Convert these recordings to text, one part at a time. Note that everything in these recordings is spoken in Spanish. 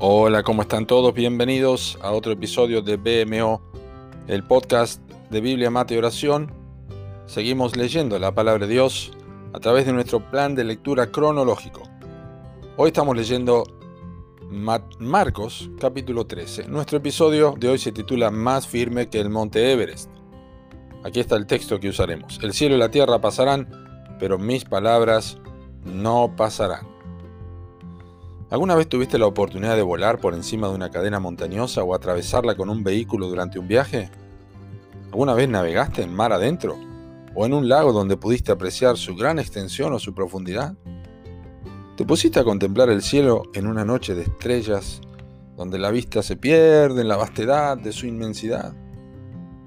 Hola, ¿cómo están todos? Bienvenidos a otro episodio de BMO, el podcast de Biblia, Mate y Oración. Seguimos leyendo la palabra de Dios a través de nuestro plan de lectura cronológico. Hoy estamos leyendo Marcos capítulo 13. Nuestro episodio de hoy se titula Más firme que el monte Everest. Aquí está el texto que usaremos. El cielo y la tierra pasarán, pero mis palabras no pasarán. ¿Alguna vez tuviste la oportunidad de volar por encima de una cadena montañosa o atravesarla con un vehículo durante un viaje? ¿Alguna vez navegaste en mar adentro? ¿O en un lago donde pudiste apreciar su gran extensión o su profundidad? ¿Te pusiste a contemplar el cielo en una noche de estrellas, donde la vista se pierde en la vastedad de su inmensidad?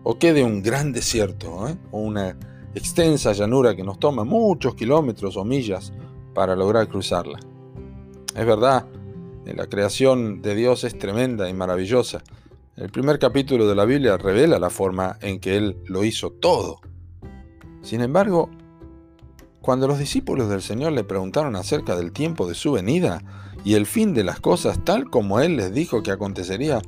¿O qué de un gran desierto, eh? o una extensa llanura que nos toma muchos kilómetros o millas para lograr cruzarla? Es verdad, la creación de Dios es tremenda y maravillosa. El primer capítulo de la Biblia revela la forma en que Él lo hizo todo. Sin embargo, cuando los discípulos del Señor le preguntaron acerca del tiempo de su venida y el fin de las cosas tal como Él les dijo que acontecería,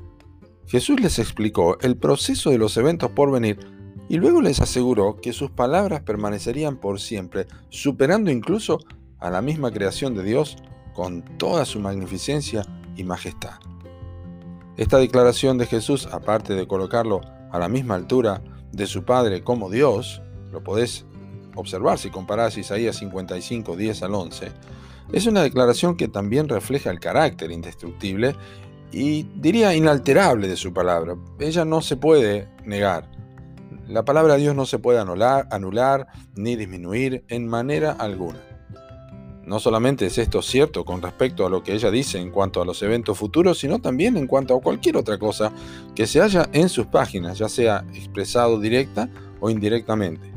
Jesús les explicó el proceso de los eventos por venir y luego les aseguró que sus palabras permanecerían por siempre, superando incluso a la misma creación de Dios con toda su magnificencia y majestad. Esta declaración de Jesús, aparte de colocarlo a la misma altura de su Padre como Dios, lo podés observar si comparás Isaías 55, 10 al 11, es una declaración que también refleja el carácter indestructible y diría inalterable de su palabra. Ella no se puede negar. La palabra de Dios no se puede anular, anular ni disminuir en manera alguna. No solamente es esto cierto con respecto a lo que ella dice en cuanto a los eventos futuros, sino también en cuanto a cualquier otra cosa que se haya en sus páginas, ya sea expresado directa o indirectamente.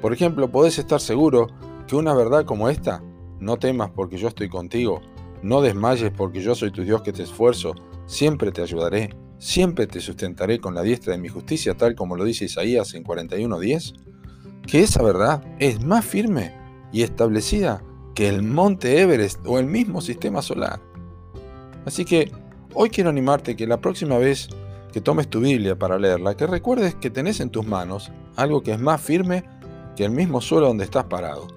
Por ejemplo, podés estar seguro que una verdad como esta, no temas porque yo estoy contigo, no desmayes porque yo soy tu Dios que te esfuerzo, siempre te ayudaré, siempre te sustentaré con la diestra de mi justicia, tal como lo dice Isaías en 41.10, que esa verdad es más firme y establecida que el monte Everest o el mismo sistema solar. Así que hoy quiero animarte que la próxima vez que tomes tu Biblia para leerla, que recuerdes que tenés en tus manos algo que es más firme que el mismo suelo donde estás parado.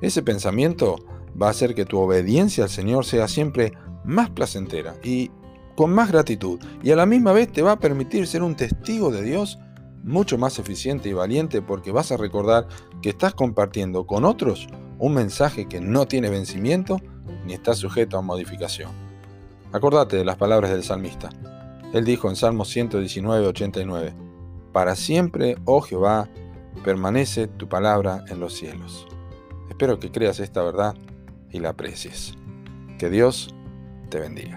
Ese pensamiento va a hacer que tu obediencia al Señor sea siempre más placentera y con más gratitud, y a la misma vez te va a permitir ser un testigo de Dios mucho más eficiente y valiente porque vas a recordar que estás compartiendo con otros un mensaje que no tiene vencimiento ni está sujeto a modificación. Acordate de las palabras del salmista. Él dijo en Salmo 119, 89, Para siempre, oh Jehová, permanece tu palabra en los cielos. Espero que creas esta verdad y la aprecies. Que Dios te bendiga.